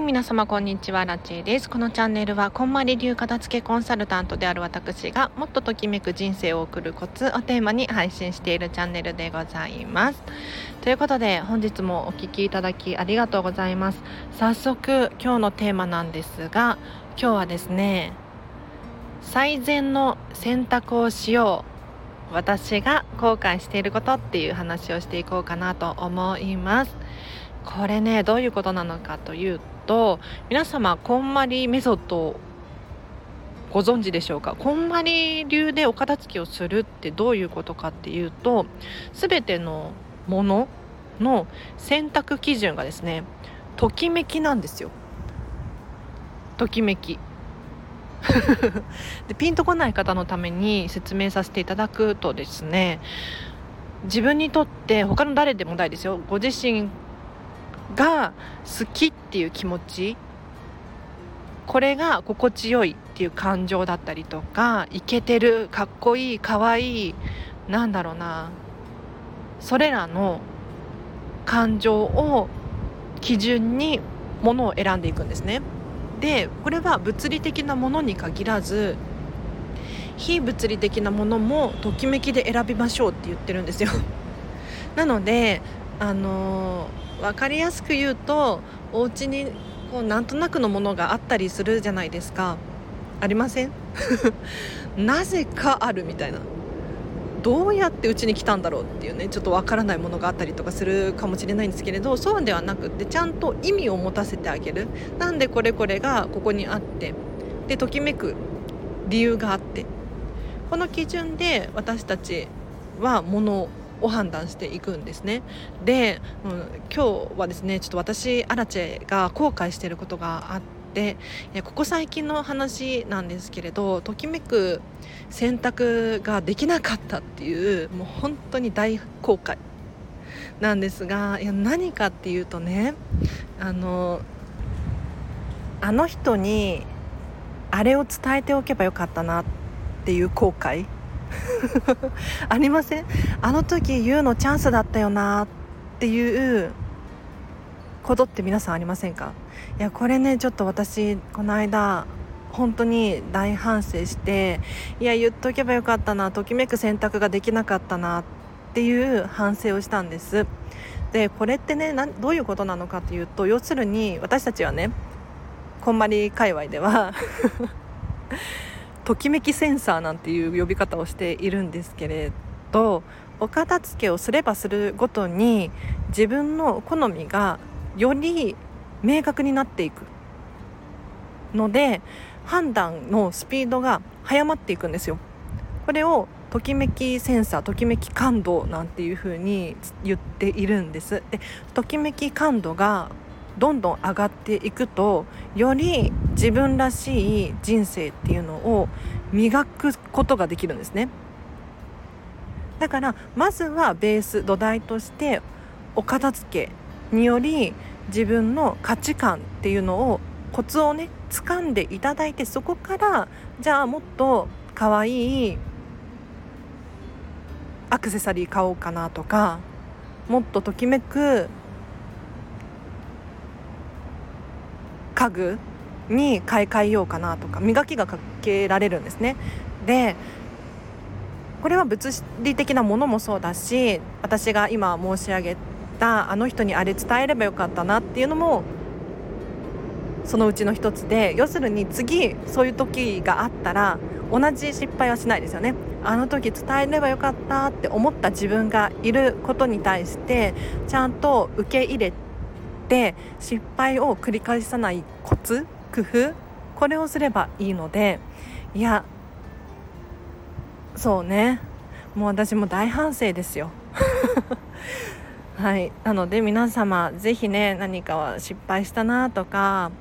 い皆様こんにちはラチェです。このチャンネルはこんまり流片付けコンサルタントである私がもっとときめく人生を送るコツをテーマに配信しているチャンネルでございます。ということで本日もお聴きいただきありがとうございます。早速今日のテーマなんですが今日はですね最善の選択をしよう私が後悔していることっていう話をしていこうかなと思います。これねどういうことなのかというと皆様こんまりメソッドご存知でしょうか？こんまり流でお片付けをするってどういうことかっていうと全てのものの選択基準がですねときめきなんですよ。ときめき。でピンとこない方のために説明させていただくとですね自分にとって他の誰でもないですよ。ご自身が好きっていう気持ちこれが心地よいっていう感情だったりとかイケてるかっこいいかわいいなんだろうなそれらの感情を基準にものを選んでいくんですね。でこれは物理的なものに限らず非物理的なものもときめきで選びましょうって言ってるんですよ。なのであの分かりやすく言うとお家にこうなんとなくのものがあったりするじゃないですか。ありません？なぜかあるみたいな。どうやってうちに来たんだろうっていうねちょっとわからないものがあったりとかするかもしれないんですけれどそうではなくってちゃんと意味を持たせてあげる。なんでこれこれがここにあって。でときめく理由があって。この基準で私たちはものを判断していくんですね。で、うん、今日はですねちょっと私アラチェが後悔していることがあってここ最近の話なんですけれどときめく選択ができなかったっていうもう本当に大後悔なんですがいや何かっていうとねあのあの人にあれを伝えておけばよかったなっていう後悔 ありません？あの時言うのチャンスだったよなっていうことって皆さんありませんか？いやこれねちょっと私この間本当に大反省していや言っとけばよかったなときめく選択ができなかったなっていう反省をしたんです。でこれってねどういうことなのかというと要するに私たちはねこんまり界隈では ときめきセンサーなんていう呼び方をしているんですけれどお片付けをすればするごとに自分の好みがより明確になっていくので判断のスピードが速まっていくんですよ。これをときめきセンサーときめき感度なんていう風に言っているんですでときめき感度がどんどん上がっていくとより自分らしい人生っていうのを磨くことができるんですね。だからまずはベース土台としてお片付けにより自分の価値観っていうのをコツをね掴んでいただいてそこからじゃあもっと可愛いアクセサリー買おうかなとかもっとときめく家具に買い替えようかなとか磨きがかけられるんですね。でこれは物理的なものもそうだし私が今申し上げたあの人にあれ伝えればよかったなっていうのもそのうちの一つで要するに次そういう時があったら同じ失敗はしないですよねあの時伝えればよかったって思った自分がいることに対してちゃんと受け入れてで失敗を繰り返さないコツ工夫これをすればいいのでいやそうね。もう私も大反省ですよ。はい。なので皆様是非ね何かは失敗したなとか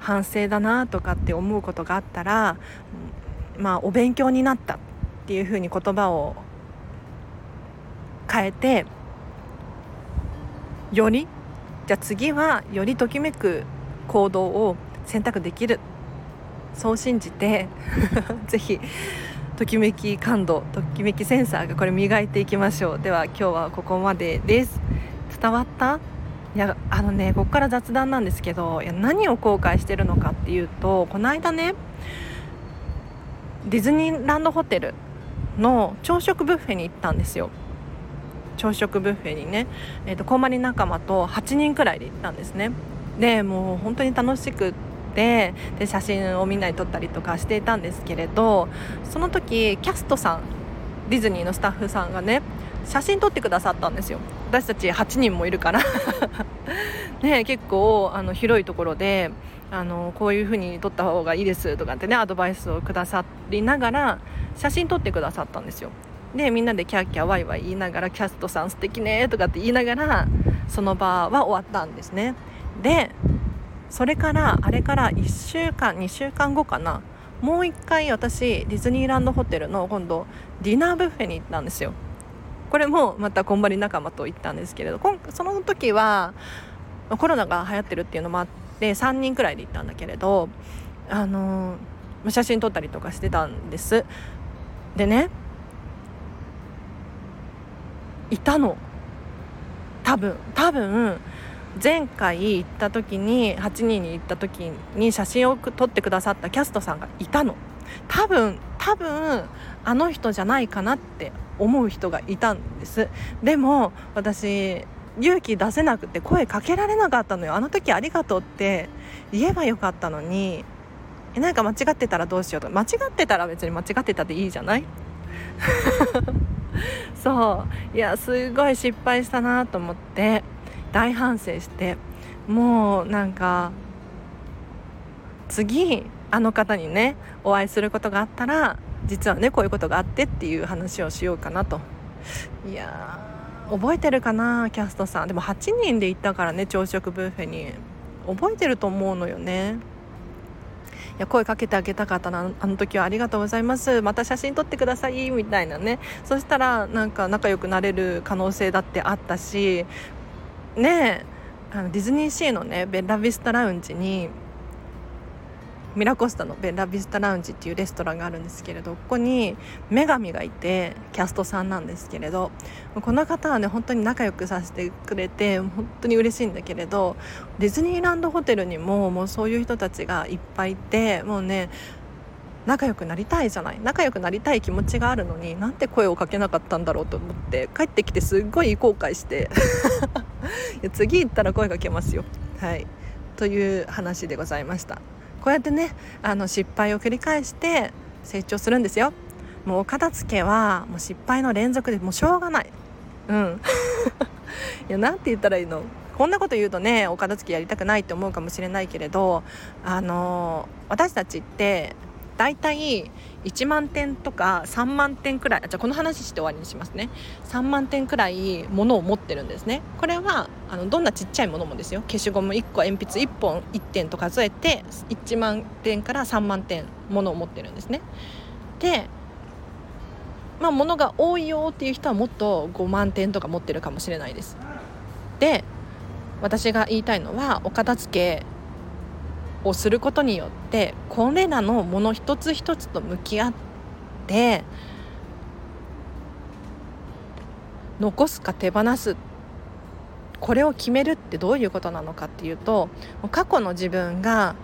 反省だなとかって思うことがあったらまあお勉強になったっていうふうに言葉を変えてよりじゃあ次はよりときめく行動を選択できる。そう信じて。ぜひときめき感度ときめきセンサーがこれ磨いていきましょう。では今日はここまでです。伝わった？いやあのねここから雑談なんですけどいや何を後悔してるのかっていうとこの間ねディズニーランドホテルの朝食ブッフェに行ったんですよ。朝食ブッフェにね、えーと、とこんまり仲間と8人くらいで行ったんですね。でもう本当に楽しくってで写真をみんなに撮ったりとかしていたんですけれどその時キャストさんディズニーのスタッフさんがね写真撮ってくださったんですよ。私たち8人もいるから。ね結構あの広いところであのこういう風に撮った方がいいですとかってねアドバイスをくださりながら写真撮ってくださったんですよ。でみんなでキャーキャーワイワイ言いながらキャストさん素敵ねとかって言いながらその場は終わったんですね。でそれからあれから1週間2週間後かな。もう1回私ディズニーランドホテルの今度ディナーブッフェに行ったんですよ。これもまたこんばり仲間と行ったんですけれどその時はコロナが流行ってるっていうのもあって3人くらいで行ったんだけれどあの写真撮ったりとかしてたんです。でねいたの。多分多分前回行った時に8人に行った時に写真を撮ってくださったキャストさんがいたの。多分多分あの人じゃないかなって思う人がいたんです。でも私勇気出せなくて声かけられなかったのよ。あの時ありがとうって言えばよかったのに。なんか間違ってたらどうしようと。間違ってたら別に間違ってたでいいじゃない？そう。いやすごい失敗したなと思って大反省してもうなんか次あの方にねお会いすることがあったら実はねこういうことがあってっていう話をしようかなと。いや覚えてるかなキャストさん。でも8人で行ったからね朝食ブッフェに。覚えてると思うのよね。や声かけてあげたかったなあの時はありがとうございます。また写真撮ってくださいみたいなね。そしたらなんか仲良くなれる可能性だってあったしねあのディズニーシーのねベラビスタラウンジにミラコスタのベラビスタラウンジっていうレストランがあるんですけれどここに女神がいてキャストさんなんですけれどこの方はね本当に仲良くさせてくれて本当に嬉しいんだけれどディズニーランドホテルにももうそういう人たちがいっぱいいてもうね仲良くなりたいじゃない仲良くなりたい気持ちがあるのになんて声をかけなかったんだろうと思って帰ってきてすっごい後悔して 次行ったら声かけますよ。はい。という話でございました。こうやってねあの失敗を繰り返して成長するんですよ。もうお片付けはもう失敗の連続でもうしょうがない。うん。いや何て言ったらいいの？こんなこと言うとねお片付けやりたくないって思うかもしれないけれどあの私たちって大体1万点とか3万点くらいじゃあこの話して終わりにしますね。3万点くらいものを持ってるんですね。これはあのどんなちっちゃいものもですよ。消しゴム1個鉛筆1本1点と数えて1万点から3万点ものを持ってるんですね。でまあ物が多いよっていう人はもっと5万点とか持ってるかもしれないです。で私が言いたいのはお片付けをすることによってこれらのもの一つ一つと向き合って残すか手放すこれを決めるってどういうことなのかっていうと過去の自分が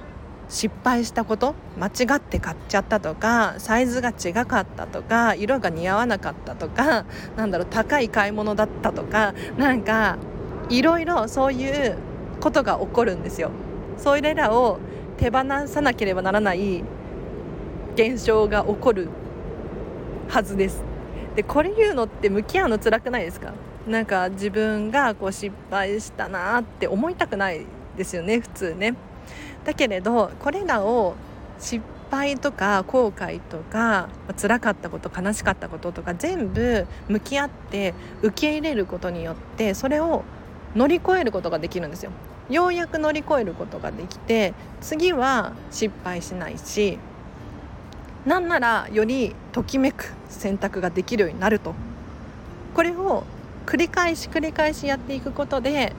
失敗したこと間違って買っちゃったとかサイズが違かったとか色が似合わなかったとかなんだろう高い買い物だったとかなんかいろいろそういうことが起こるんですよ。それらを手放さなければならない現象が起こるはずです。でこれ言うのって向き合うの辛くないですか？なんか自分がこう失敗したなって思いたくないですよね普通ね。だけれどこれらを失敗とか後悔とか辛かったこと悲しかったこととか全部向き合って受け入れることによってそれを乗り越えることができるんですよ。ようやく乗り越えることができて次は失敗しないしなんならよりときめく選択ができるようになると。これを繰り返し繰り返しやっていくことで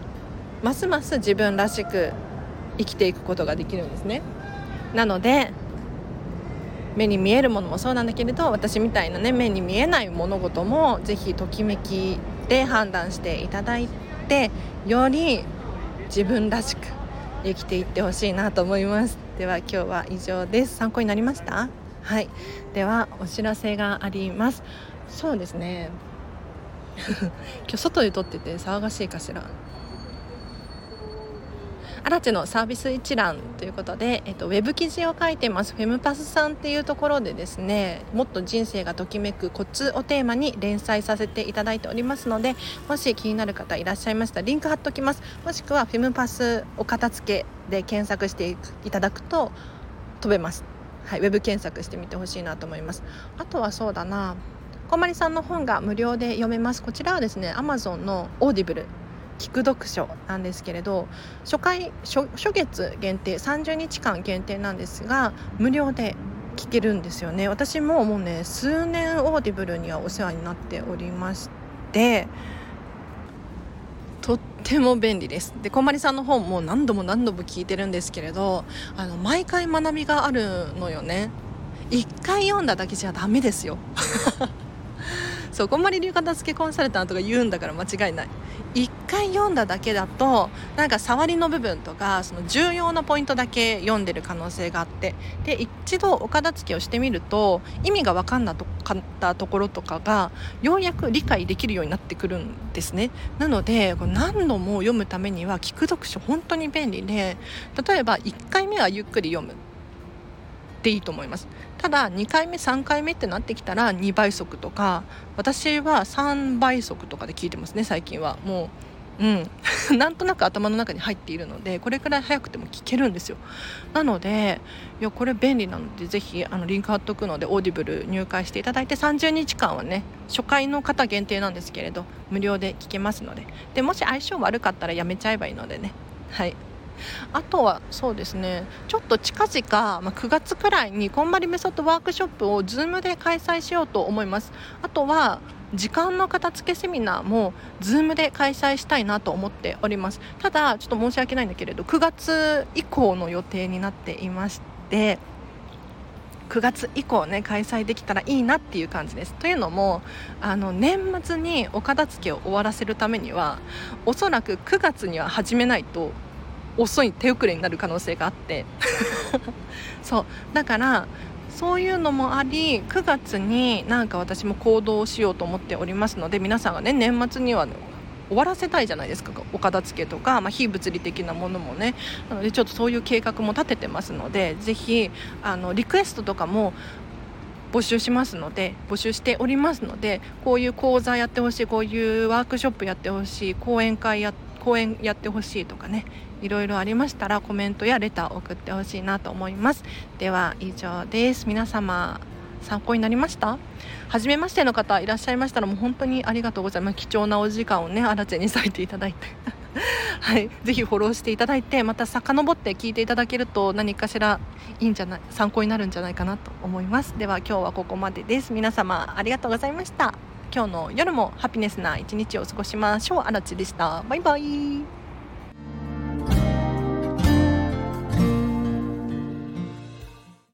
ますます自分らしく生きていくことができるんですね。なので目に見えるものもそうなんだけれど私みたいなね目に見えない物事も是非ときめきで判断していただいてより自分らしく生きていってほしいなと思います。では今日は以上です。参考になりました？はい。ではお知らせがあります。そうですね。今日外で撮ってて騒がしいかしら？アラチェのサービス一覧ということで、えっと、ウェブ記事を書いてます。フェムパスさんっていうところでですねもっと人生がときめくコツをテーマに連載させていただいておりますのでもし気になる方いらっしゃいましたらリンク貼っておきます。もしくはフェムパスお片付けで検索していただくと飛べます。はい、ウェブ検索してみてほしいなと思います。あとはそうだなこんまりさんの本が無料で読めます。こちらはですね Amazon の Audible聞く読書なんですけれど初回初初月限定30日間限定なんですが無料で聞けるんですよね。私ももうね数年 Audible にはお世話になっておりましてとっても便利です。でこんまりさんの本も何度も何度も聞いてるんですけれどあの毎回学びがあるのよね。一回読んだだけじゃダメですよ。そうこんまり流片付けコンサルタントが言うんだから間違いない。1回読んだだけだとなんか触りの部分とかその重要なポイントだけ読んでる可能性があって。で一度お片付けをしてみると意味が分かんなかったところとかがようやく理解できるようになってくるんですね。なので何度も読むためには聞く読書本当に便利で例えば1回目はゆっくり読む。でいいと思います。ただ2回目3回目ってなってきたら2倍速とか私は3倍速とかで聞いてますね最近は。もううん。なんとなく頭の中に入っているのでこれくらい早くても聞けるんですよ。なのでいやこれ便利なのでぜひあのリンク貼っとくので Audible 入会していただいて30日間はね初回の方限定なんですけれど無料で聞けますので。でもし相性悪かったらやめちゃえばいいのでね。はい。あとはそうですねちょっと近々、まあ、9月くらいにこんまりメソッドワークショップを Zoom で開催しようと思います。あとは時間の片付けセミナーも Zoom で開催したいなと思っております。ただちょっと申し訳ないんだけれど9月以降の予定になっていまして9月以降ね開催できたらいいなっていう感じです。というのもあの年末にお片付けを終わらせるためにはおそらく9月には始めないと遅い手遅れになる可能性があって。そう。だからそういうのもあり9月になんか私も行動しようと思っておりますので皆さんがね年末には終わらせたいじゃないですか。お片付けとか、まあ、非物理的なものもね。なのでちょっとそういう計画も立ててますのでぜひあのリクエストとかも募集しますので募集しておりますのでこういう講座やってほしいこういうワークショップやってほしい講演会やって講演やってほしいとかねいろいろありましたらコメントやレターを送ってほしいなと思います。では以上です。皆様参考になりました？初めましての方いらっしゃいましたらもう本当にありがとうございます。貴重なお時間をねあらちに割いていただいて。はい、ぜひフォローしていただいてまた遡って聞いていただけると何かしらいいんじゃない参考になるんじゃないかなと思います。では今日はここまでです。皆様ありがとうございました。今日の夜もハピネスな一日を過ごしましょう。あらちでした。バイバイ。